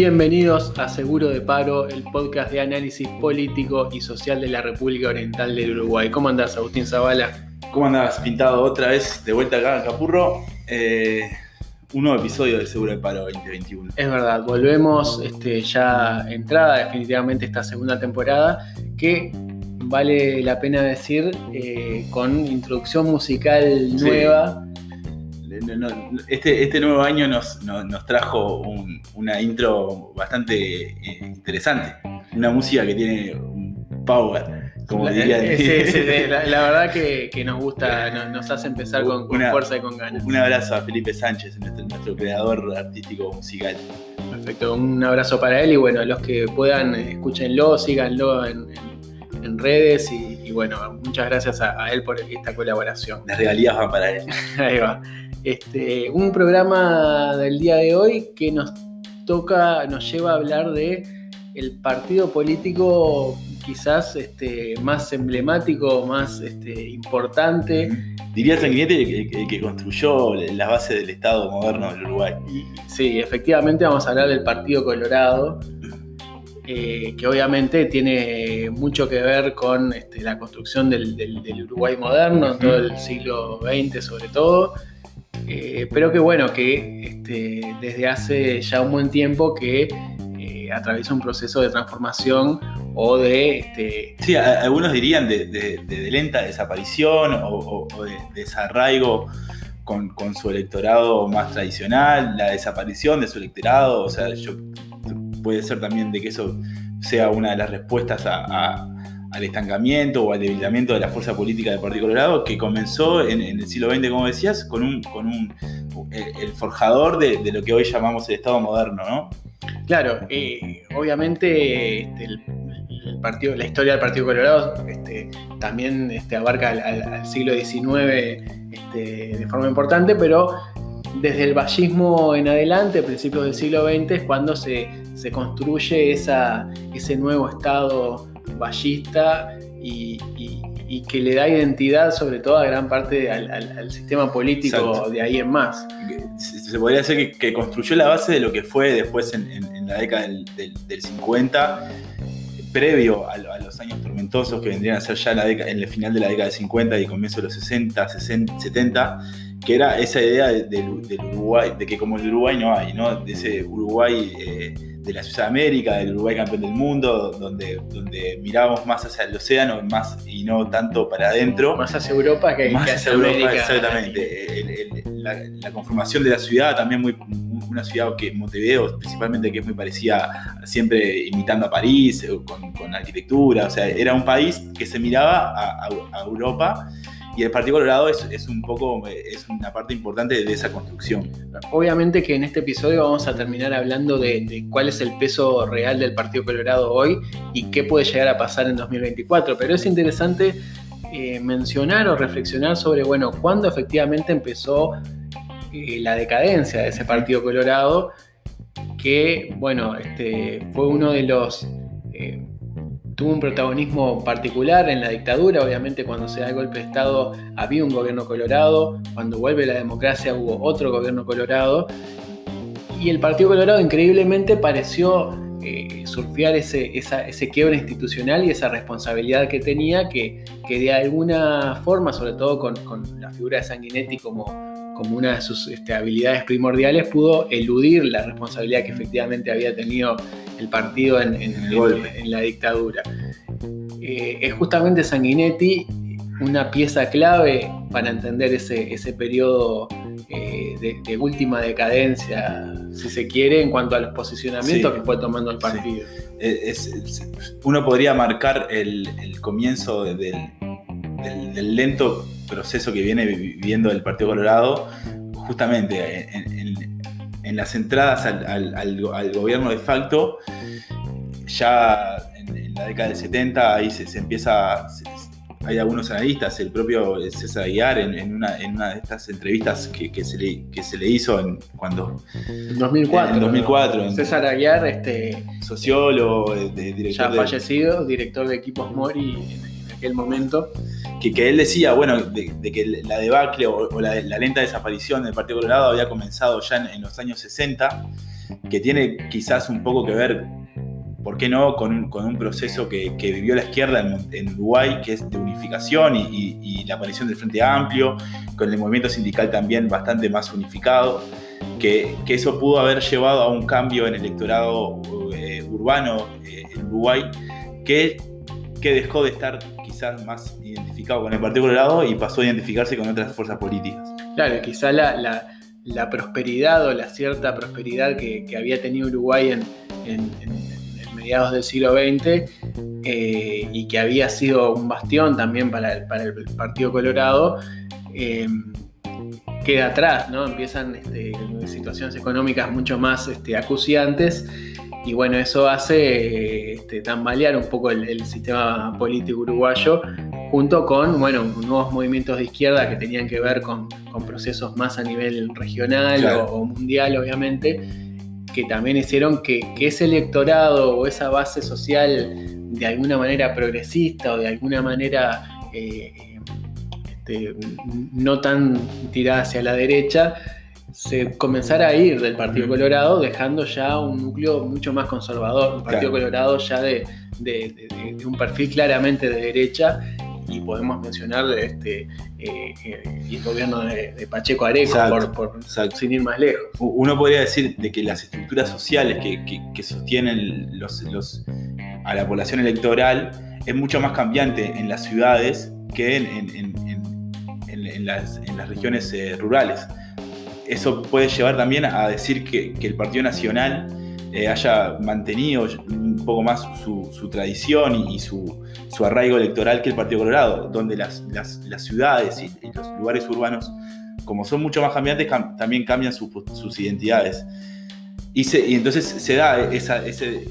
Bienvenidos a Seguro de Paro, el podcast de análisis político y social de la República Oriental del Uruguay. ¿Cómo andás, Agustín Zavala? ¿Cómo andás? Pintado otra vez de vuelta acá en Capurro. Eh, un nuevo episodio de Seguro de Paro 2021. Es verdad, volvemos este, ya entrada definitivamente esta segunda temporada que vale la pena decir eh, con introducción musical nueva. No, Este, este nuevo año nos, nos- nos trajo un- una intro bastante eh, interesante. Una música que tiene un power, como La- dirían. eh, sí, sí, sí, la, la verdad que, que nos gusta, nos, nos hace empezar con, con Una- fuerza y con ganas. Un abrazo a Felipe Sánchez, nuestro, nuestro creador artístico musical. Perfecto, un abrazo para él y bueno, los que puedan, eh, escúchenlo, síganlo en, en- en redes y, y bueno, muchas gracias a, a él por esta colaboración. Las regalías van para él. Ahí va. Este, un programa del día de hoy que nos toca, nos lleva a hablar de el partido político quizás este, más emblemático, más este, importante. Diría Sanguinetti el, que- el que construyó las bases del Estado moderno del Uruguay. Sí, efectivamente vamos a hablar del Partido Colorado, eh, que obviamente tiene mucho que ver con este, la construcción del, del- del Uruguay moderno, en todo el siglo XX sobre todo, eh, pero que bueno, que este, desde hace ya un buen tiempo que eh, atraviesa un proceso de transformación o de... Este, Sí, algunos dirían de, lenta desaparición o, de desarraigo con, su electorado más tradicional, la desaparición de su electorado, o sea, yo, puede ser también de que eso sea una de las respuestas a- al estancamiento o al debilitamiento de la fuerza política del Partido Colorado, que comenzó en, en el siglo XX, como decías, con un, el, forjador de, lo que hoy llamamos el Estado moderno, ¿no? Claro, obviamente este, la historia del Partido Colorado este, también este, abarca al, siglo XIX de forma importante, pero desde el vallismo en adelante, principios del siglo XX, es cuando se, se construye ese nuevo Estado vallista y, y- y que le da identidad sobre todo a gran parte al, al- al sistema político Exacto. de ahí en más. se podría decir que, que construyó la base de lo que fue después en, en- en la década del, del- del 50, previo a, lo- a los años tormentosos que vendrían a ser ya en, la década- en el final de la década del 50 y comienzo de los 60, 60, 70, que era esa idea de- del, del Uruguay, de que como el Uruguay no hay, ¿no? de ese Uruguay eh, de la Ciudad de América, del Uruguay campeón del mundo, donde, donde mirábamos más hacia el océano más, y no tanto para adentro Más hacia Europa que, más que hacia hacia Europa, América. exactamente. El- el- la, la conformación de la ciudad también muy una ciudad que Montevideo principalmente que es muy parecida siempre imitando a París eh, con, con arquitectura o sea era un país que se miraba a, a- a Europa y el Partido Colorado es, un poco eh, es una parte importante de esa construcción. Obviamente que en este episodio vamos a terminar hablando de, cuál es el peso real del Partido Colorado hoy y qué puede llegar a pasar en 2024, pero es interesante eh, mencionar o reflexionar sobre, bueno, cuándo efectivamente empezó eh, la decadencia de ese Partido Colorado, que, bueno, este, fue uno de los... tuvo un protagonismo particular en la dictadura, obviamente cuando se da el golpe de Estado había un gobierno colorado, cuando vuelve la democracia hubo otro gobierno colorado, y el Partido Colorado increíblemente pareció eh, surfear ese, esa- ese quiebre institucional y esa responsabilidad que tenía, que, que de alguna forma, sobre todo con, con la figura de Sanguinetti como, como una de sus este, habilidades primordiales, pudo eludir la responsabilidad que efectivamente había tenido el partido en, en- En el en- golpe. en la dictadura. Eh, es justamente Sanguinetti una pieza clave para entender ese, ese periodo eh, de, de última decadencia, si se quiere, en cuanto a los posicionamientos Sí. que fue tomando el partido. Eh, es- es- uno podría marcar el, el comienzo de- del, del- del lento proceso que viene viviendo el Partido Colorado, justamente en, en- en las entradas al, al- al al gobierno de facto, ya en, en la década del 70, ahí se, se empieza, se- hay algunos analistas, el propio César Aguiar, en, en una, en una de estas entrevistas que, que se, le, que se le hizo en, cuando En 2004. En 2004, en- César Aguiar, este, sociólogo, de, de director ya de- fallecido, director de equipos Mori en aquel momento. Que, que él decía, bueno, de, de que la debacle o, o la, la lenta desaparición del Partido Colorado había comenzado ya en, en los años 60 que tiene quizás un poco que ver, ¿por qué no?, con, un proceso que, vivió la izquierda en, Uruguay, que es de unificación y, la aparición del Frente Amplio, con el movimiento sindical también bastante más unificado, que, eso pudo haber llevado a un cambio en el electorado eh, urbano eh, en Uruguay, que, que dejó de estar quizás más identificado con el Partido Colorado y pasó a identificarse con otras fuerzas políticas. Claro, quizá la, la, prosperidad o la cierta prosperidad que, había tenido Uruguay en, mediados del siglo XX eh, y que había sido un bastión también para el, para el Partido Colorado, eh, queda atrás, ¿no? Empiezan este, situaciones económicas mucho más este, acuciantes y bueno, eso hace este, tambalear un poco el, sistema político uruguayo, junto con bueno, nuevos movimientos de izquierda que tenían que ver con, procesos más a nivel regional o, mundial, obviamente, que también hicieron que, ese electorado o esa base social de alguna manera progresista o de alguna manera eh, este, no tan tirada hacia la derecha, se comenzara a ir del Partido Colorado, dejando ya un núcleo mucho más conservador, un Partido Colorado ya de, un perfil claramente de derecha, y podemos mencionar este, eh, el gobierno de, Pacheco Areco, por, sin ir más lejos. Uno podría decir de que las estructuras sociales que, sostienen los, a la población electoral es mucho más cambiante en las ciudades que en, las, regiones eh, rurales eso puede llevar también a decir que, el Partido Nacional eh, haya mantenido un poco más su, tradición y, su, arraigo electoral que el Partido Colorado, donde las, ciudades y, los lugares urbanos, como son mucho más cambiantes, también cambian sus identidades. Y, entonces se da ese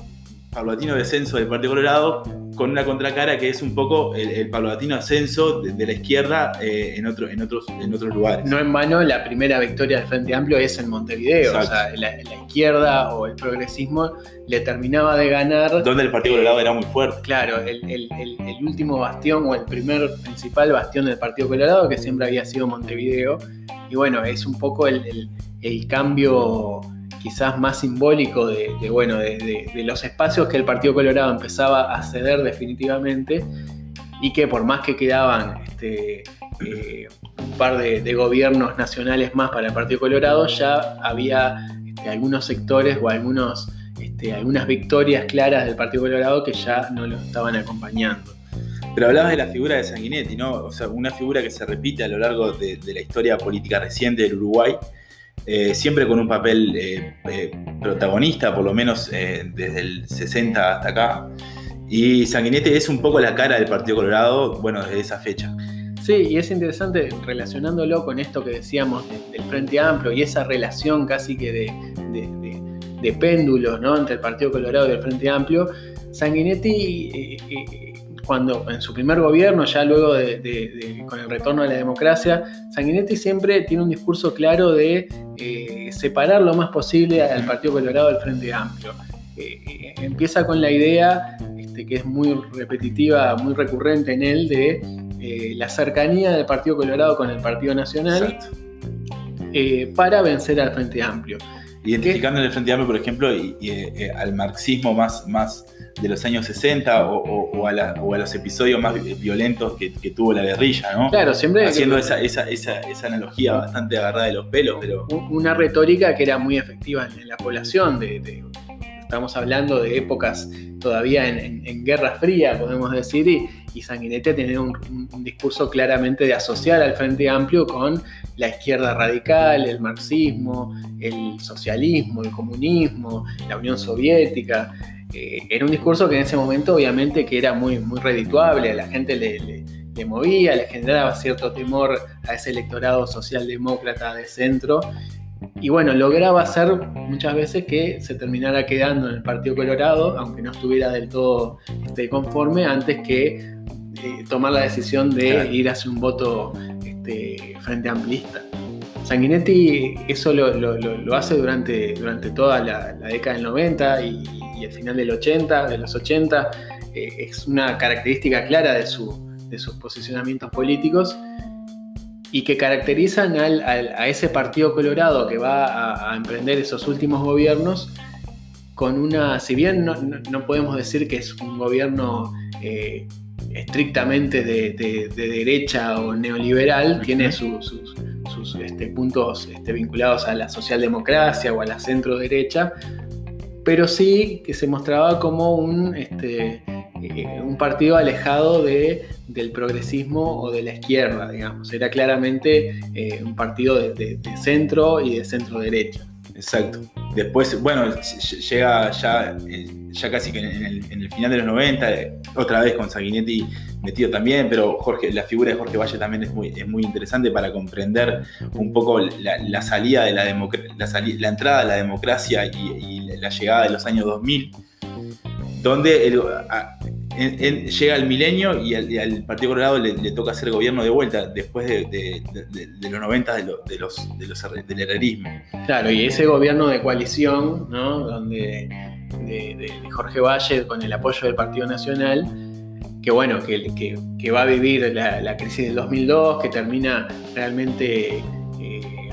paulatino descenso del Partido Colorado con una contracara que es un poco el, paulatino ascenso de, la izquierda eh, en, otro, en, otros, en otros lugares. No en vano, la primera victoria del Frente Amplio es en Montevideo. O sea, la, izquierda o el progresismo le terminaba de ganar. Donde el Partido Colorado era muy fuerte. Claro, el, el, último bastión o el primer principal bastión del Partido Colorado, que siempre había sido Montevideo. Y bueno, es un poco el, cambio quizás más simbólico de, bueno, de, los espacios que el Partido Colorado empezaba a ceder definitivamente y que por más que quedaban este, eh, un par de, gobiernos nacionales más para el Partido Colorado, ya había este, algunos sectores o algunos, este, algunas victorias claras del Partido Colorado que ya no lo estaban acompañando. Pero hablabas de la figura de Sanguinetti, ¿no? O sea, una figura que se repite a lo largo de la historia política reciente del Uruguay eh, siempre con un papel eh, eh, protagonista, por lo menos desde el 60 hasta acá. Y Sanguinete es un poco la cara del Partido Colorado, bueno, desde esa fecha. Sí, y es interesante relacionándolo con esto que decíamos del Frente Amplio y esa relación casi que de, de, péndulos ¿no? entre el Partido Colorado y el Frente Amplio. Sanguinetti cuando en su primer gobierno, ya luego de, con el retorno a la democracia, Sanguinetti siempre tiene un discurso claro de eh, separar lo más posible al Partido Colorado del Frente Amplio. Eh, eh, empieza con la idea, este, que es muy repetitiva, muy recurrente en él, de la cercanía del Partido Colorado con el Partido Nacional para vencer al Frente Amplio. Identificando en el Frente Amplio, por ejemplo, y, al marxismo más, más de los años 60 o, a, los episodios más violentos que, tuvo la guerrilla, ¿no? Claro, siempre. Haciendo esa, analogía bastante agarrada de los pelos, pero. Una retórica que era muy efectiva en, la población, de, estamos hablando de épocas todavía en, Guerra Fría, podemos decir, y, y Sanguinete tenía un, un, discurso claramente de asociar al Frente Amplio con la izquierda radical, el marxismo, el socialismo, el comunismo, la Unión Soviética. Eh, era un discurso que en ese momento obviamente que era muy, muy redituable, a la gente le, movía, le generaba cierto temor a ese electorado socialdemócrata de centro. Y bueno, lograba hacer muchas veces que se terminara quedando en el Partido Colorado, aunque no estuviera del todo este, conforme, antes que eh, tomar la decisión de ir hacia un voto este, frente amplista. Sanguinetti eso lo, hace durante, durante toda la, década del 90 y, el final del 80, de los 80. Eh, es una característica clara de, de sus posicionamientos políticos. y que caracterizan a ese Partido Colorado que va a, emprender esos últimos gobiernos con una, si bien no, podemos decir que es un gobierno eh, estrictamente de, derecha o neoliberal, tiene sus, este, puntos este, vinculados a la socialdemocracia o a la centro derecha, pero sí que se mostraba como un, este, eh, partido alejado de, del progresismo o de la izquierda, digamos. Era claramente eh, un partido de, centro y de centro derecha. Exacto. Después, bueno, llega ya, ya casi que en el, final de los 90, otra vez con Sanguinetti metido también, pero Jorge, la figura de Jorge Valle también es muy, es muy interesante para comprender un poco la, salida de la, la, la, entrada de la democracia y, la llegada de los años 2000, donde el, llega el milenio y al, Partido Colorado le, toca hacer gobierno de vuelta después de, los 90 de, los, de los, del herrerismo. Claro, y ese gobierno de coalición, ¿no? donde de, Jorge Valle con el apoyo del Partido Nacional, que bueno, que, que, va a vivir la, la, crisis del 2002, que termina realmente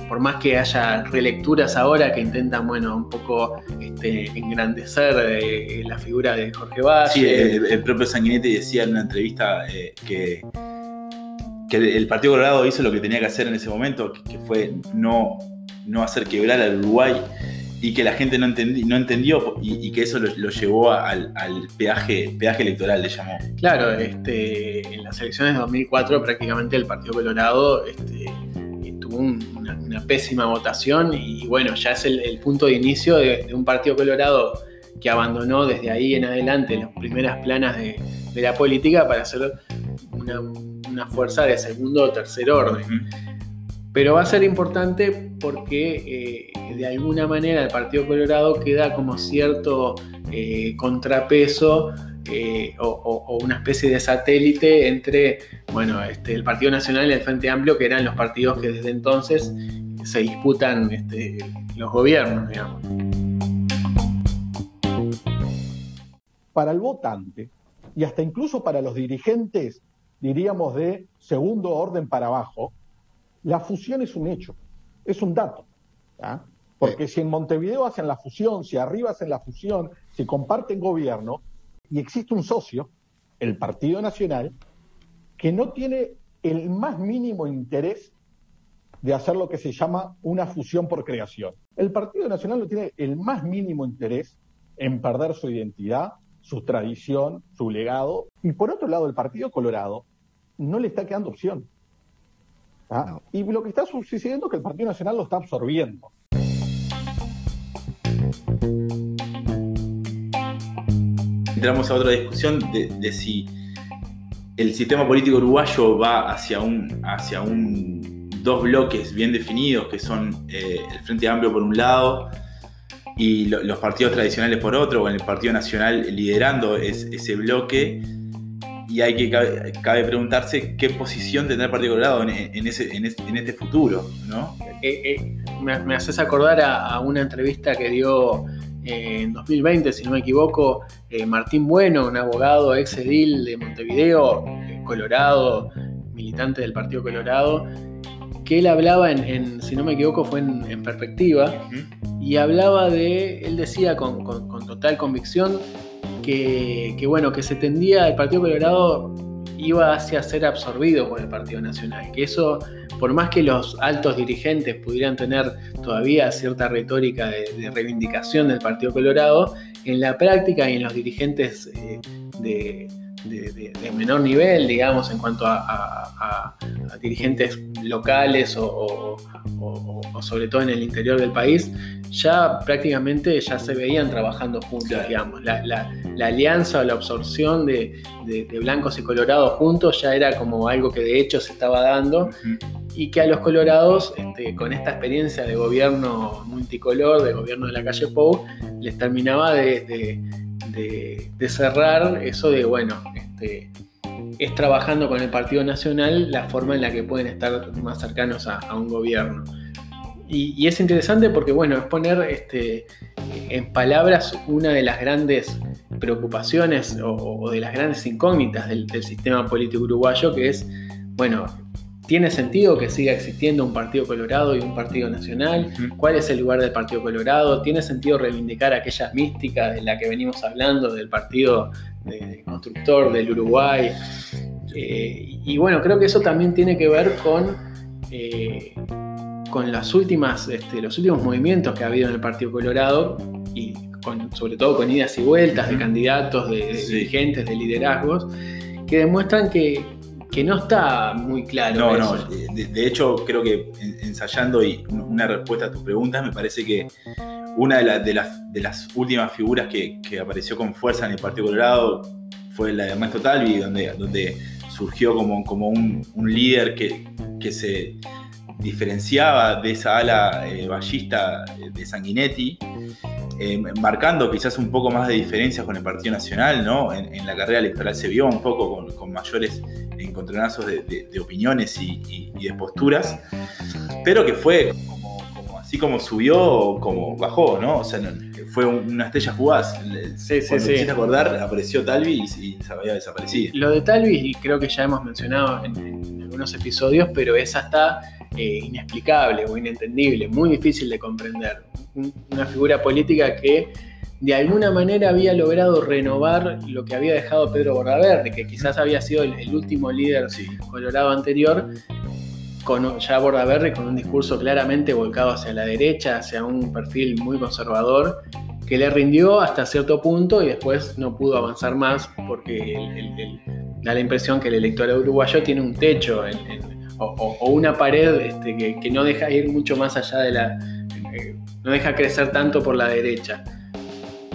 por más que haya relecturas ahora que intentan, bueno, un poco este, engrandecer eh, la figura de Jorge Valle. Sí, el, propio Sanguinetti decía en una entrevista eh, que, que el Partido Colorado hizo lo que tenía que hacer en ese momento, que, fue no, no hacer quebrar al Uruguay y que la gente no, no entendió y, que eso lo, llevó al, peaje, peaje electoral, le llamó. Claro, este, en las elecciones de 2004 prácticamente el Partido Colorado este, tuvo una, pésima votación y bueno, ya es el, punto de inicio de, un partido colorado que abandonó desde ahí en adelante las primeras planas de, la política para ser una, fuerza de segundo o tercer orden. Pero va a ser importante porque eh, de alguna manera el Partido Colorado queda como cierto eh, contrapeso eh, o, una especie de satélite entre bueno, este, el Partido Nacional y el Frente Amplio, que eran los partidos que desde entonces se disputan este, los gobiernos. Para el votante y hasta incluso para los dirigentes, diríamos, de segundo orden para abajo, la fusión es un hecho, es un dato. Porque si en Montevideo hacen la fusión, si arriba hacen la fusión, si comparten gobierno, y existe un socio, el Partido Nacional, que no tiene el más mínimo interés de hacer lo que se llama una fusión por creación. El Partido Nacional no tiene el más mínimo interés en perder su identidad, su tradición, su legado. Y por otro lado, el Partido Colorado no le está quedando opción. ¿Ah? Y lo que está sucediendo es que el Partido Nacional lo está absorbiendo. entramos a otra discusión de, si el sistema político uruguayo va hacia un, hacia un dos bloques bien definidos, que son eh, el Frente Amplio por un lado y los partidos tradicionales por otro, con el Partido Nacional liderando ese bloque. Y hay que cabe, preguntarse qué posición tendrá el Partido Colorado en, ese, en, este, futuro, ¿no? Eh, eh, me, haces acordar a, una entrevista que dio en 2020, si no me equivoco, eh, Martín Bueno, un abogado ex edil de Montevideo, eh, Colorado, militante del Partido Colorado, que él hablaba en, si no me equivoco, fue en, perspectiva, y hablaba de, él decía con, total convicción que, bueno, que se tendía, el Partido Colorado iba hacia ser absorbido por el Partido Nacional, que eso por más que los altos dirigentes pudieran tener todavía cierta retórica de, reivindicación del Partido Colorado, en la práctica y en los dirigentes eh, de, menor nivel, digamos, en cuanto a, dirigentes locales o, sobre todo en el interior del país, ya prácticamente ya se veían trabajando juntos, digamos. La, alianza o la absorción de, blancos y colorados juntos ya era como algo que de hecho se estaba dando y que a los colorados, este, con esta experiencia de gobierno multicolor, de gobierno de la calle Pou, les terminaba de, cerrar eso de, bueno, este, es trabajando con el Partido Nacional la forma en la que pueden estar más cercanos a, un gobierno. Y, es interesante porque, bueno, es poner este, en palabras una de las grandes preocupaciones o, de las grandes incógnitas del sistema político uruguayo, que es, bueno, ¿Tiene sentido que siga existiendo un Partido Colorado y un Partido Nacional? ¿Cuál es el lugar del Partido Colorado? ¿Tiene sentido reivindicar aquellas místicas de la que venimos hablando, del Partido de Constructor del Uruguay? Eh, y bueno, creo que eso también tiene que ver con, eh, con las últimas, este, los últimos movimientos que ha habido en el Partido Colorado y sobre todo con idas y vueltas de candidatos, de, dirigentes, de liderazgos, que demuestran que, no está muy claro. No, no, de, hecho creo que ensayando y una respuesta a tus preguntas, me parece que una de, las, de las, últimas figuras que, apareció con fuerza en el Partido Colorado fue la de Ernesto Talvi, donde, donde surgió como, como un, líder que, que, se diferenciaba de esa ala eh, ballista de Sanguinetti eh, marcando quizás un poco más de diferencias con el Partido Nacional, ¿no? En, la carrera electoral se vio un poco con, mayores encontronazos de, opiniones y, de posturas, pero que fue como, así como subió, como bajó, ¿no? O sea, fue una estrella fugaz. Sí, sí, Cuando sí. acordar, apareció Talvi y, se había desaparecido. Lo de Talvi, creo que ya hemos mencionado en, algunos episodios, pero es hasta eh, inexplicable o inentendible, muy difícil de comprender una figura política que de alguna manera había logrado renovar lo que había dejado Pedro Bordaverde, que quizás había sido el, último líder colorado anterior, con ya Bordaverde con un discurso claramente volcado hacia la derecha, hacia un perfil muy conservador, que le rindió hasta cierto punto y después no pudo avanzar más porque da la impresión que el electorado uruguayo tiene un techo o, una pared este, que, que no deja ir mucho más allá de la no deja crecer tanto por la derecha.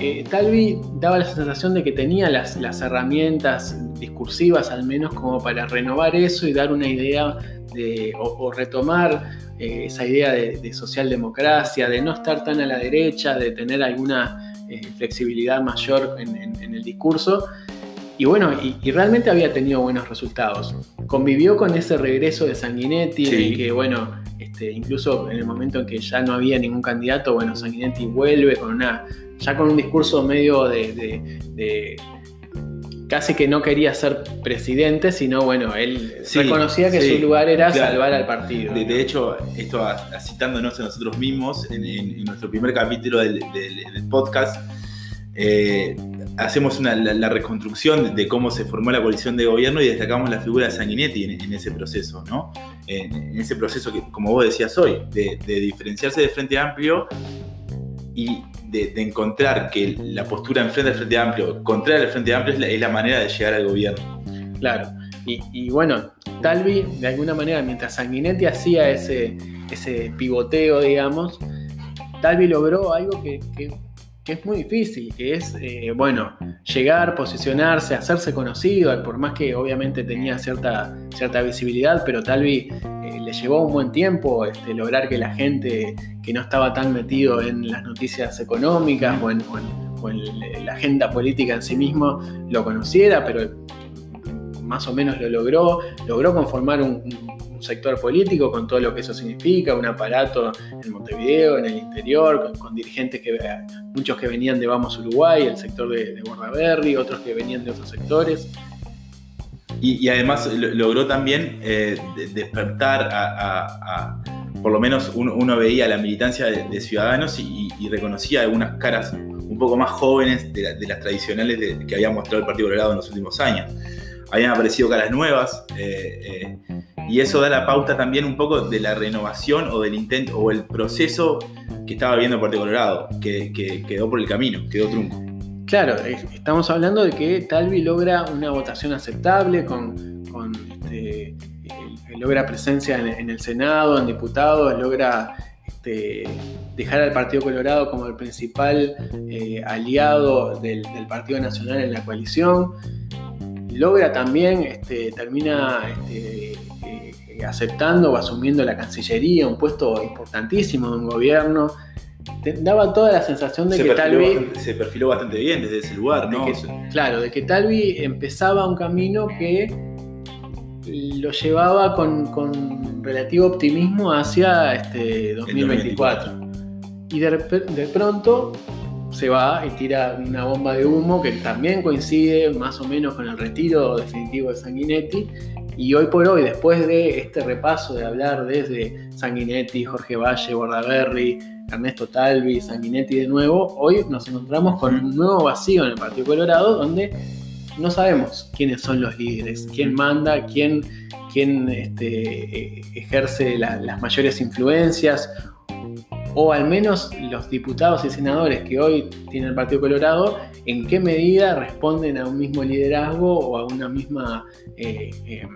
Eh, Talvi daba la sensación de que tenía las, herramientas discursivas al menos como para renovar eso y dar una idea de, o, retomar eh, esa idea de, socialdemocracia, de no estar tan a la derecha, de tener alguna eh, flexibilidad mayor en, el discurso. Y bueno, y, realmente había tenido buenos resultados. Convivió con ese regreso de Sanguinetti, que bueno, este, incluso en el momento en que ya no había ningún candidato, bueno, Sanguinetti vuelve con una, ya con un discurso medio de, casi que no quería ser presidente, sino bueno, él reconocía que su lugar era salvar al partido. De, hecho, esto citándonos a nosotros mismos, en, nuestro primer capítulo del, podcast, eh, hacemos la, reconstrucción de cómo se formó la coalición de gobierno y destacamos la figura de Sanguinetti en, ese proceso, ¿no? En, ese proceso que, como vos decías hoy, de, diferenciarse de Frente Amplio y de, encontrar que la postura en frente al Frente Amplio, contraria al Frente Amplio, es la, manera de llegar al gobierno. Claro, y, bueno, Talvi, de alguna manera, mientras Sanguinetti hacía ese, ese pivoteo, digamos, Talvi logró algo que es muy difícil, que es, eh, bueno, llegar, posicionarse, hacerse conocido, por más que obviamente tenía cierta, cierta visibilidad, pero tal vez eh, le llevó un buen tiempo este, lograr que la gente que no estaba tan metido en las noticias económicas o en, la agenda política en sí mismo lo conociera, pero más o menos lo logró, logró conformar un sector político con todo lo que eso significa, un aparato en Montevideo, en el interior, con, dirigentes que muchos que venían de Vamos Uruguay, el sector de, de otros que venían de otros sectores. Y, además logró también eh, despertar a, por lo menos uno, veía la militancia de, ciudadanos y, reconocía algunas caras un poco más jóvenes de, las tradicionales que había mostrado el Partido Colorado en los últimos años. Habían aparecido caras nuevas. Eh, eh, y eso da la pauta también un poco de la renovación o del intento o el proceso que estaba viendo el Partido Colorado, que, quedó por el camino, quedó trunco. Claro, estamos hablando de que Talvi logra una votación aceptable, con, este, logra presencia en, el Senado, en diputados, logra este, dejar al Partido Colorado como el principal eh, aliado del, Partido Nacional en la coalición. Logra también, este, termina aceptando o asumiendo la Cancillería, un puesto importantísimo de un gobierno. daba toda la sensación de que Talvi. se perfiló bastante bien desde ese lugar, ¿no? claro, de que Talvi empezaba un camino que lo llevaba con, relativo optimismo hacia este 2024. Y de, de pronto se va y tira una bomba de humo que también coincide más o menos con el retiro definitivo de Sanguinetti. Y hoy por hoy, después de este repaso de hablar desde Sanguinetti, Jorge Valle, Bordaberry, Ernesto Talvi, Sanguinetti de nuevo, hoy nos encontramos con un nuevo vacío en el Partido Colorado donde no sabemos quiénes son los líderes, quién manda, quién, quién este, eh, ejerce las mayores influencias o al menos los diputados y senadores que hoy tiene el Partido Colorado, en qué medida responden a un mismo liderazgo o a una misma eh, eh,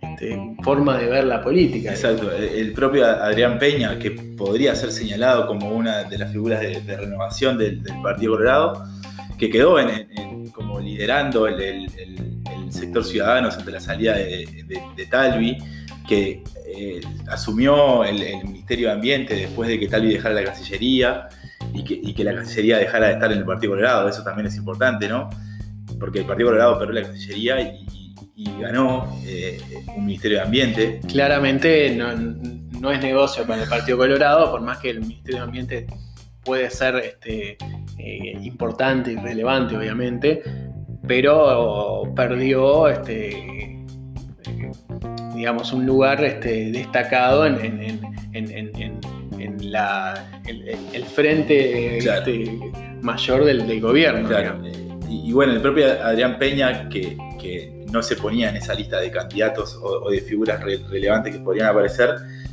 este, forma de ver la política. Exacto, el propio Adrián Peña, que podría ser señalado como una de las figuras de, renovación del, Partido Colorado, que quedó como liderando el, sector ciudadanos ante la salida de Talvi, que eh, asumió el, Ministerio de Ambiente después de que Talvi dejara la Cancillería y que, la Cancillería dejara de estar en el Partido Colorado. Eso también es importante, ¿no? Porque el Partido Colorado perdió la Cancillería y, ganó eh, un Ministerio de Ambiente. Claramente no, es negocio para el Partido Colorado, por más que el Ministerio de Ambiente puede ser este, eh, importante y relevante, obviamente, pero perdió este, digamos, un lugar este, destacado en, el, frente este, mayor del, gobierno. Y, bueno, el propio Adrián Peña, que, no se ponía en esa lista de candidatos o, de figuras relevantes que podrían aparecer,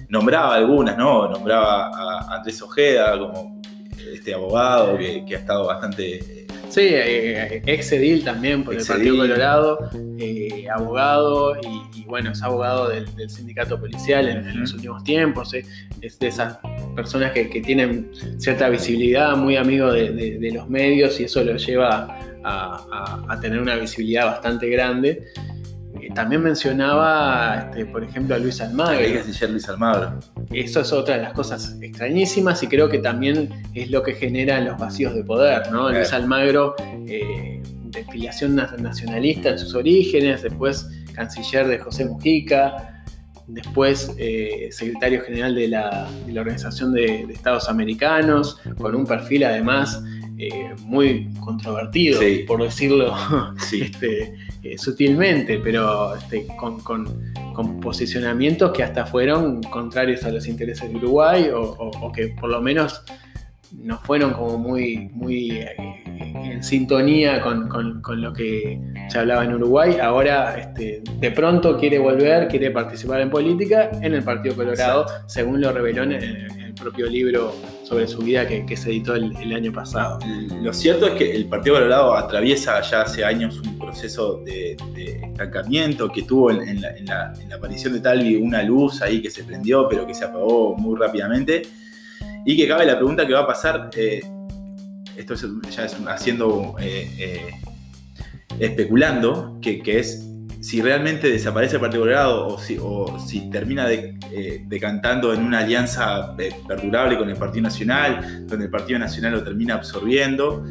nombraba algunas, ¿no? Nombraba a Andrés Ojeda como este abogado que, que ha estado bastante Sí, eh, ex edil también por el Partido Colorado, eh, abogado y, bueno, es abogado del, sindicato policial en, los últimos tiempos, eh, es de esas personas que, tienen cierta visibilidad, muy amigo de, los medios y eso lo lleva a tener una visibilidad bastante grande. Eh, también mencionaba, este, por ejemplo, a Luis Almagro. Luis Almagro. Eso es otra de las cosas extrañísimas y creo que también es lo que genera los vacíos de poder, ¿no? Luis Almagro, eh, de filiación nacionalista en sus orígenes, después canciller de José Mujica, después eh, secretario general de la, Organización de, Estados Americanos, con un perfil además muy controvertido, por decirlo este, eh, sutilmente, pero este, con, posicionamientos que hasta fueron contrarios a los intereses de Uruguay o, que por lo menos no fueron como muy, muy eh, en sintonía con, lo que se hablaba en Uruguay. Ahora este, de pronto quiere volver, quiere participar en política en el Partido Colorado, según lo reveló en el propio libro sobre su vida que, se editó el, año pasado. Lo cierto es que el Partido Colorado atraviesa ya hace años un proceso de, estancamiento que tuvo en, la, aparición de Talvi una luz ahí que se prendió pero que se apagó muy rápidamente y que cabe la pregunta que va a pasar, eh, esto ya es haciendo, eh, eh, especulando, que, es si realmente desaparece el Partido Colorado o si, o si termina decantando en una alianza perdurable con el Partido Nacional, donde el Partido Nacional lo termina absorbiendo,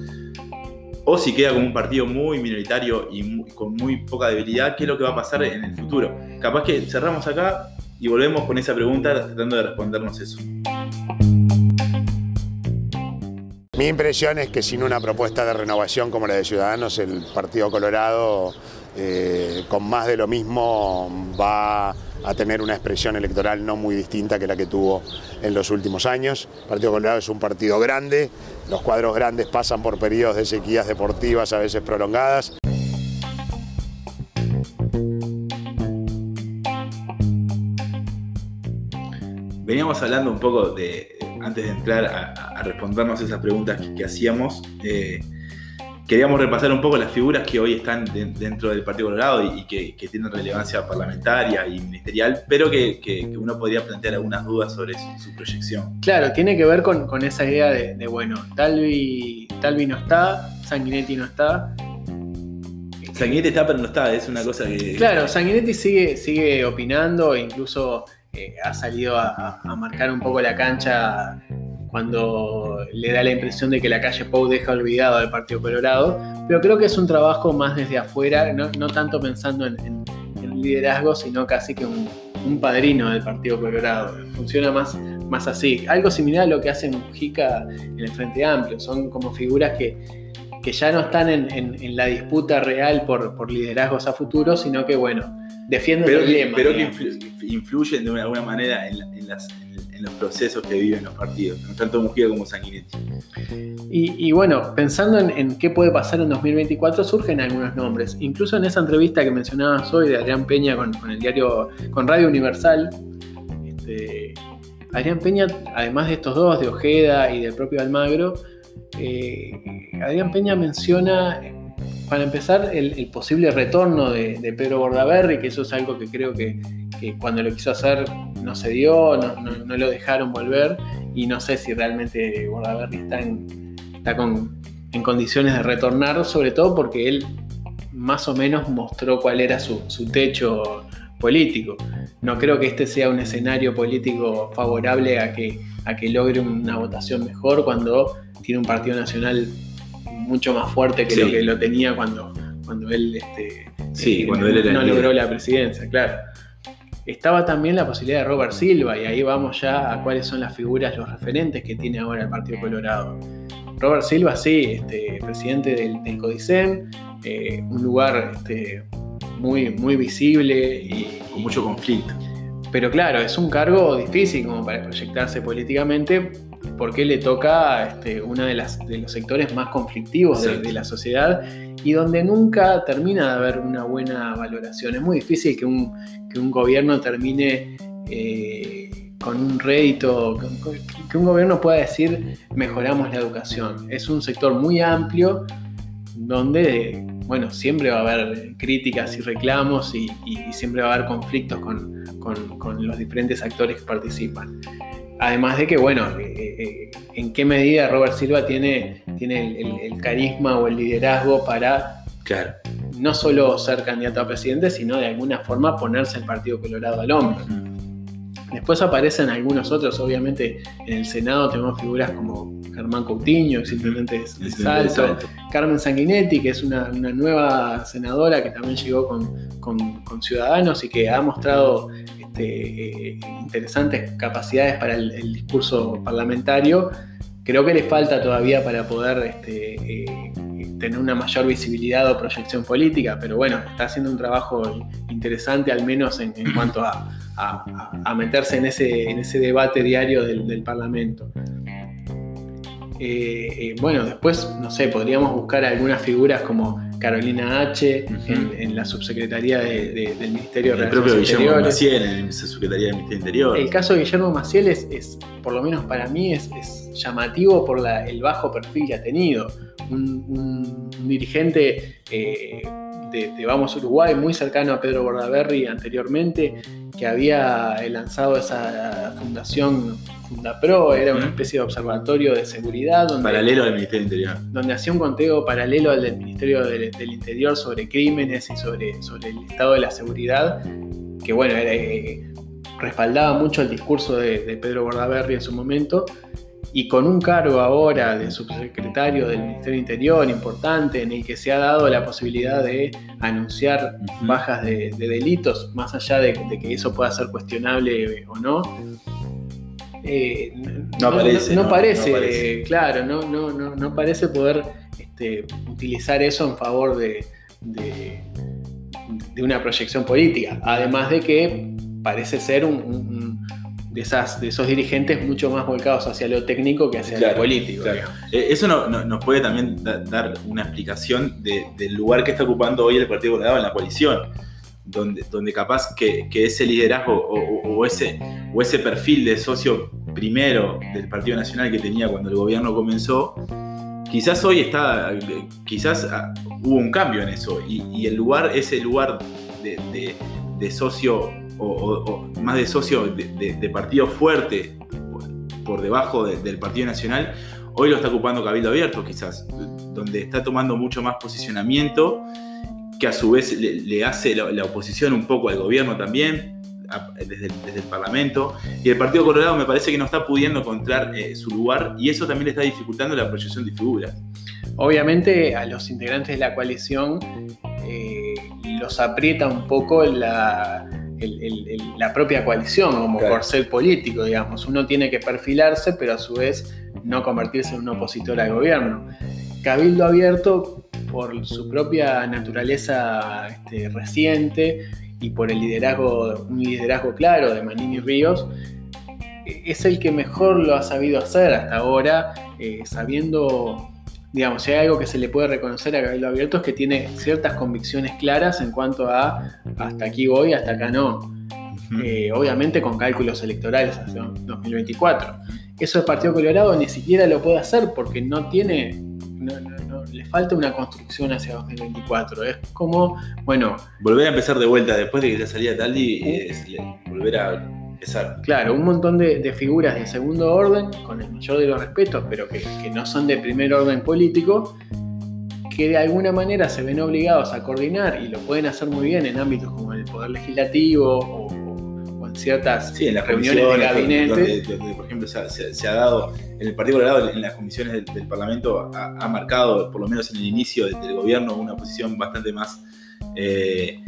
o si queda como un partido muy minoritario y con muy poca debilidad, ¿qué es lo que va a pasar en el futuro? Capaz que cerramos acá y volvemos con esa pregunta tratando de respondernos eso. Mi impresión es que sin una propuesta de renovación como la de Ciudadanos, el Partido Colorado eh, con más de lo mismo va a tener una expresión electoral no muy distinta que la que tuvo en los últimos años. El Partido Colorado es un partido grande, los cuadros grandes pasan por periodos de sequías deportivas a veces prolongadas. Veníamos hablando un poco de, antes de entrar a, respondernos esas preguntas que, hacíamos, eh, queríamos repasar un poco las figuras que hoy están dentro del Partido Colorado y, que, tienen relevancia parlamentaria y ministerial, pero que, uno podría plantear algunas dudas sobre su, proyección. Claro, tiene que ver con, esa idea de, bueno, Talvi, Talvi no está, Sanguinetti no está. Sanguinetti está, pero no está, es una cosa que... Claro, Sanguinetti sigue, sigue opinando e incluso ha salido a marcar un poco la cancha cuando le da la impresión de que la calle Pou deja olvidado al Partido Colorado, pero creo que es un trabajo más desde afuera, no, tanto pensando en, liderazgo, sino casi que un, padrino del Partido Colorado. Funciona más, más así. Algo similar a lo que hace Mujica en el Frente Amplio. Son como figuras que, ya no están en, la disputa real por, por liderazgos a futuro, sino que, bueno, defienden pero el que, lema. pero que digamos. influyen de alguna manera en, la- en las- en- en los procesos que viven los partidos, tanto Mujica como Sanguinetti. Y, y bueno, pensando en, en qué puede pasar en 2024, surgen algunos nombres. Incluso en esa entrevista que mencionabas hoy de Adrián Peña con, con el diario, con Radio Universal, este, Adrián Peña, además de estos dos, de Ojeda y del propio Almagro, eh, Adrián Peña menciona, para empezar, el, posible retorno de, Pedro Bordaberry, que eso es algo que creo que, cuando lo quiso hacer no se dio, no, no- no lo dejaron volver, y no sé si realmente Bordaberry está en, está con- en condiciones de retornar, sobre todo porque él más o menos mostró cuál era su, su techo político. No creo que este sea un escenario político favorable a que, a que logre una votación mejor cuando tiene un partido nacional mucho más fuerte que Sí. lo que lo tenía cuando, cuando él, este, Sí, eh, cuando él era no logró la presidencia, claro. Estaba también la posibilidad de Robert Silva, y ahí vamos ya a cuáles son las figuras, los referentes que tiene ahora el Partido Colorado. Robert Silva, sí, este, presidente del, del CODICEM, eh, un lugar este, muy, muy visible y, Con mucho conflicto. pero claro, es un cargo difícil como para proyectarse políticamente porque le toca este, uno de, las- de los sectores más conflictivos de, de la sociedad y donde nunca termina de haber una buena valoración. Es muy difícil que un, que un gobierno termine eh, con un rédito, que un gobierno pueda decir mejoramos la educación. Es un sector muy amplio donde, bueno, siempre va a haber críticas y reclamos y, y- y siempre va a haber conflictos con, con- con los diferentes actores que participan. Además de que, bueno, eh, eh, en qué medida Robert Silva tiene, tiene el, el- el carisma o el liderazgo para Claro. no solo ser candidato a presidente, sino de alguna forma ponerse el Partido Colorado al hombro. Después aparecen algunos otros, obviamente en el Senado tenemos figuras como Germán Coutinho, intendente de Es Salto, salto. Carmen Sanguinetti, que es una, una nueva senadora que también llegó con, con- con Ciudadanos y que ha mostrado eh, interesantes capacidades para el, discurso parlamentario. Creo que le falta todavía para poder este, eh, tener una mayor visibilidad o proyección política, pero bueno, está haciendo un trabajo interesante, al menos en, cuanto a, meterse en ese, en ese debate diario del, Parlamento. Eh, bueno, después, no sé, podríamos buscar algunas figuras como Carolina H. Ujú. en, en la subsecretaría de- de- del Ministerio de El propio Relaciones Guillermo Exteriores. Maciel en la Secretaría del Ministerio Interior. El caso de Guillermo Maciel es, es, por lo menos para mí, es, es llamativo por la- el bajo perfil que ha tenido. Un, un- un dirigente eh, de, de Vamos Uruguay, muy cercano a Pedro Bordaberry anteriormente, que había lanzado esa fundación Fundapro, era una especie de observatorio de seguridad donde, Paralelo al Ministerio Interior. donde hacía un conteo paralelo al del Ministerio del, del Interior sobre crímenes y sobre, sobre el estado de la seguridad, que bueno, era, eh, respaldaba mucho el discurso de, de Pedro Bordaberry en su momento, y con un cargo ahora de subsecretario del Ministerio Interior importante, en el que se ha dado la posibilidad de anunciar bajas de, de delitos, más allá de, de que eso pueda ser cuestionable o no. eh, No aparece, no no, parece, no eh, claro, no, no, no, no parece poder este, utilizar eso en favor de, de- una proyección política. Además de que parece ser un de, esas, de esos dirigentes mucho más volcados hacia lo técnico que hacia Claro, lo político. claro. Eh, Eso no- no- nos puede también da- dar una explicación de- del lugar que está ocupando hoy el Partido Colorado en la coalición, donde, donde capaz que, que ese liderazgo o, o- o ese, o ese perfil de socio primero del Partido Nacional que tenía cuando el gobierno comenzó, quizás hoy está, quizás ah, hubo un cambio en eso y, y el lugar, ese lugar de, de- de socio o, más de socio de, partido fuerte por, debajo de- del Partido Nacional, hoy lo está ocupando Cabildo Abierto quizás, donde está tomando mucho más posicionamiento que a su vez le, hace la, oposición un poco al gobierno también, desde, el, desde el Parlamento, y el Partido Colorado me parece que no está pudiendo encontrar eh, su lugar y eso también le está dificultando la proyección de figuras. Obviamente a los integrantes de la coalición eh, los aprieta un poco la, el- el- el- la propia coalición como Claro. corcel político, digamos. Uno tiene que perfilarse, pero a su vez no convertirse en un opositor al gobierno. Cabildo Abierto, por su propia naturaleza este, reciente y por el liderazgo, un liderazgo claro de Manini Ríos, es el que mejor lo ha sabido hacer hasta ahora, eh, sabiendo, digamos, si hay algo que se le puede reconocer a Cabildo Abierto es que tiene ciertas convicciones claras en cuanto a hasta aquí voy, hasta acá no. Eh, obviamente con cálculos electorales hacia 2024. Eso el Partido Colorado ni siquiera lo puede hacer porque no tiene, le falta una construcción hacia 2024. Es como, bueno... Volver a empezar de vuelta después de que ya salía Taldi, es volver a Claro, un montón de, figuras de segundo orden, con el mayor de los respetos, pero que, no son de primer orden político, que de alguna manera se ven obligados a coordinar y lo pueden hacer muy bien en ámbitos como el Poder Legislativo o, en ciertas sí, en las reuniones de gabinete. por ejemplo, se, ha dado, en el Partido Colorado, en las comisiones del, Parlamento, ha, marcado, por lo menos en el inicio del, gobierno, una posición bastante más. Eh,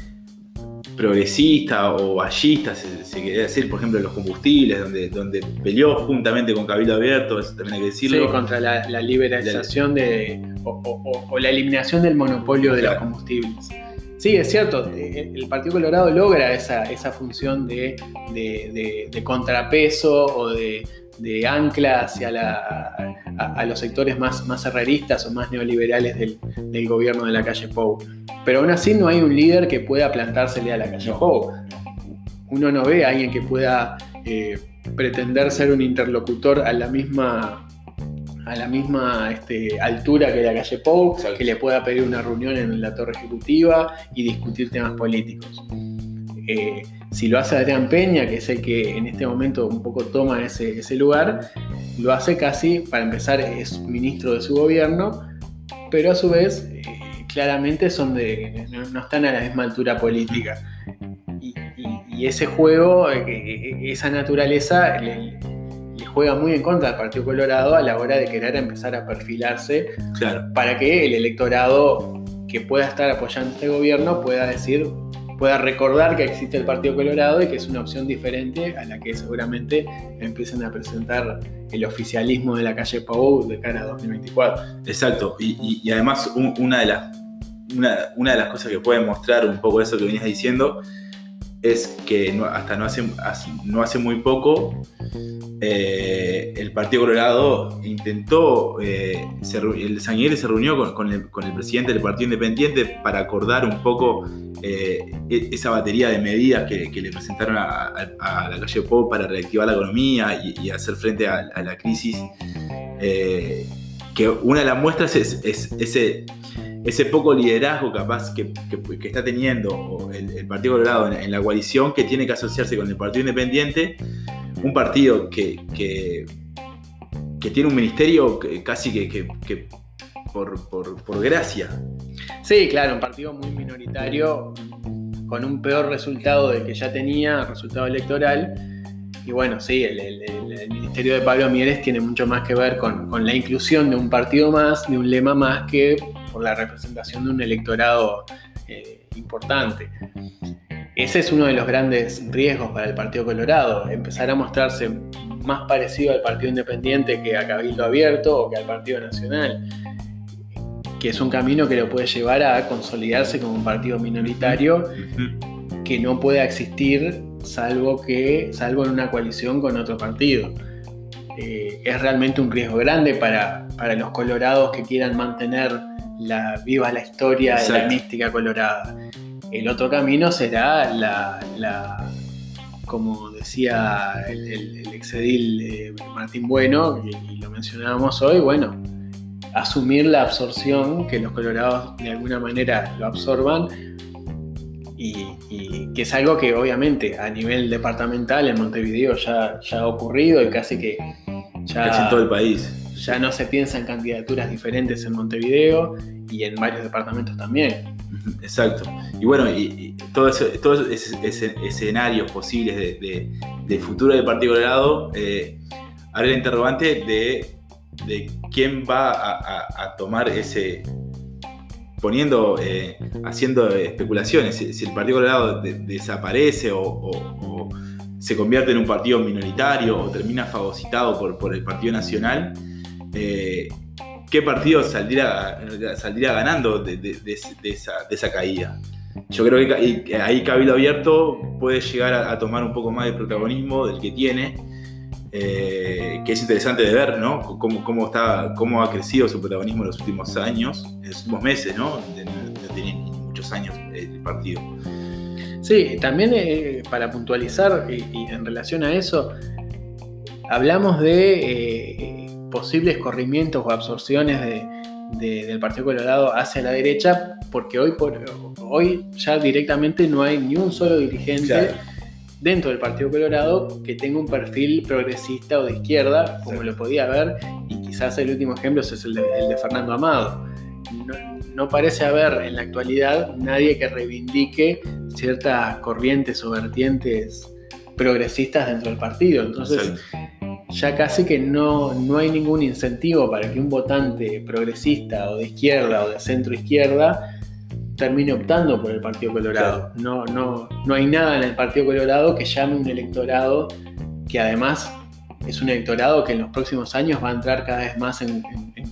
progresista o ballista, se, quería decir, por ejemplo, los combustibles, donde, donde peleó juntamente con Cabildo Abierto, eso también hay que decirlo. Sí, contra la, liberalización de, o, la eliminación del monopolio de los combustibles. Sí, es cierto, eh, el Partido Colorado logra esa, esa función de, de contrapeso o de, ancla hacia a, los sectores más, más herreristas o más neoliberales del, gobierno de la calle Pou. Pero aún así no hay un líder que pueda plantársele a la calle Pou. Uno no ve a alguien que pueda eh, pretender ser un interlocutor a la misma a la misma este, altura que la calle Pou, que le pueda pedir una reunión en la torre ejecutiva y discutir temas políticos. Eh, si lo hace Adrián Peña, que es el que en este momento un poco toma ese, lugar, lo hace casi, para empezar, es ministro de su gobierno, pero a su vez eh, claramente son de, no, están a la misma altura política. Y, ese juego, eh, esa naturaleza, le, juega muy en contra al Partido Colorado a la hora de querer empezar a perfilarse para que el electorado que pueda estar apoyando este gobierno pueda decir pueda recordar que existe el Partido Colorado y que es una opción diferente a la que seguramente empiecen a presentar el oficialismo de la calle Pau de cara a 2024. Exacto, y, además una, de las, una, de las cosas que puede mostrar un poco eso que venías diciendo es que hasta no hace, no hace muy poco eh, el Partido Colorado intentó, eh, el San Miguel se reunió con, el, presidente del Partido Independiente para acordar un poco eh, e, esa batería de medidas que, le presentaron a, la calle Pop para reactivar la economía y, hacer frente a, la crisis. que una de las muestras es, ese, ese poco liderazgo capaz que, está teniendo el, Partido Colorado en la coalición que tiene que asociarse con el Partido Independiente un partido que, que, tiene un ministerio casi que, por, gracia. Sí, claro, un partido muy minoritario, con un peor resultado del que ya tenía, resultado electoral. Y bueno, sí, el, ministerio de Pablo Mieres tiene mucho más que ver con, la inclusión de un partido más, de un lema más, que por la representación de un electorado eh, importante. Ese es uno de los grandes riesgos para el Partido Colorado, empezar a mostrarse más parecido al Partido Independiente que a Cabildo Abierto o que al Partido Nacional, que es un camino que lo puede llevar a consolidarse como un partido minoritario que no pueda existir salvo, que, salvo en una coalición con otro partido. Eh, es realmente un riesgo grande para, para los colorados que quieran mantener la, viva la historia de la mística colorada. El otro camino será la, como decía el, exedil eh, Martín Bueno, y, lo mencionábamos hoy, bueno, asumir la absorción, que los colorados de alguna manera lo absorban, y, que es algo que obviamente a nivel departamental en Montevideo ya, ya ha ocurrido y casi que ya... Casi en todo el país. Ya no se piensa en candidaturas diferentes en Montevideo y en varios departamentos también. Exacto. Y bueno, y, todos esos escenarios posibles de, futuro del Partido Colorado, eh, el interrogante de, quién va a, tomar ese, poniendo, eh, haciendo especulaciones, si, el Partido Colorado desaparece o, se convierte en un partido minoritario o termina fagocitado por, por el Partido Nacional, eh, ¿qué partido saldría, saldría ganando de, esa, caída? yo creo que ahí Cabildo Abierto puede llegar a, tomar un poco más de protagonismo del que tiene, eh, que es interesante de ver, ¿no? Cómo, cómo, está, cómo ha crecido su protagonismo en los últimos años, en los últimos meses, ¿no? No tiene muchos años el partido. Sí, también eh, para puntualizar y, en relación a eso, hablamos de eh, posibles corrimientos o absorciones del Partido Colorado hacia la derecha, porque hoy, por, hoy ya directamente no hay ni un solo dirigente dentro del Partido Colorado que tenga un perfil progresista o de izquierda, como lo podía haber, y quizás el último ejemplo es el de, Fernando Amado. No, parece haber en la actualidad nadie que reivindique ciertas corrientes o vertientes progresistas dentro del partido. Entonces, ya casi que no, no hay ningún incentivo para que un votante progresista o de izquierda o de centro izquierda termine optando por el Partido Colorado. No, no, no hay nada en el Partido Colorado que llame un electorado que además es un electorado que en los próximos años va a entrar cada vez más en,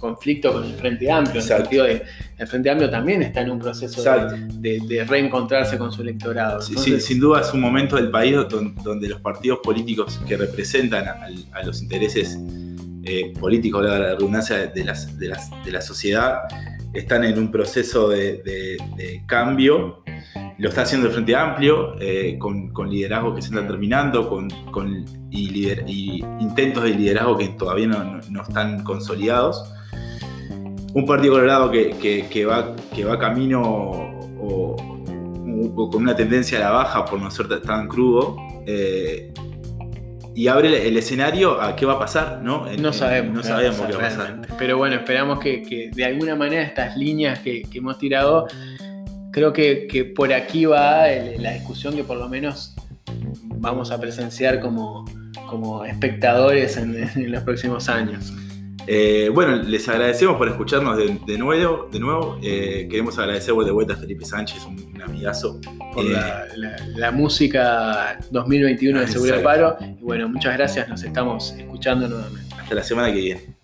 conflicto con el Frente Amplio. En el sentido de el Frente Amplio también está en un proceso de, reencontrarse con su electorado. sin duda es un momento del país donde, los partidos políticos que representan a, los intereses eh, políticos, la redundancia de, las, de, las, de la sociedad, están en un proceso de, cambio. Lo está haciendo el Frente Amplio, eh, con, liderazgo que se está terminando, con, y, intentos de liderazgo que todavía no, están consolidados. Un Partido Colorado que, va, que va camino o, con una tendencia a la baja por no ser tan crudo. Eh, y abre el escenario a qué va a pasar, ¿no? No sabemos. No sabemos qué va a pasar. Pero bueno, esperamos que, de alguna manera estas líneas que, hemos tirado, creo que, por aquí va la discusión que por lo menos vamos a presenciar como, como espectadores en los próximos años. Eh, bueno, les agradecemos por escucharnos de, nuevo. De nuevo. Eh, queremos agradecer de vuelta a Felipe Sánchez, un, amigazo. Por eh, la, música 2021 de Seguridad Paro. Y bueno, muchas gracias, nos estamos escuchando nuevamente. Hasta la semana que viene.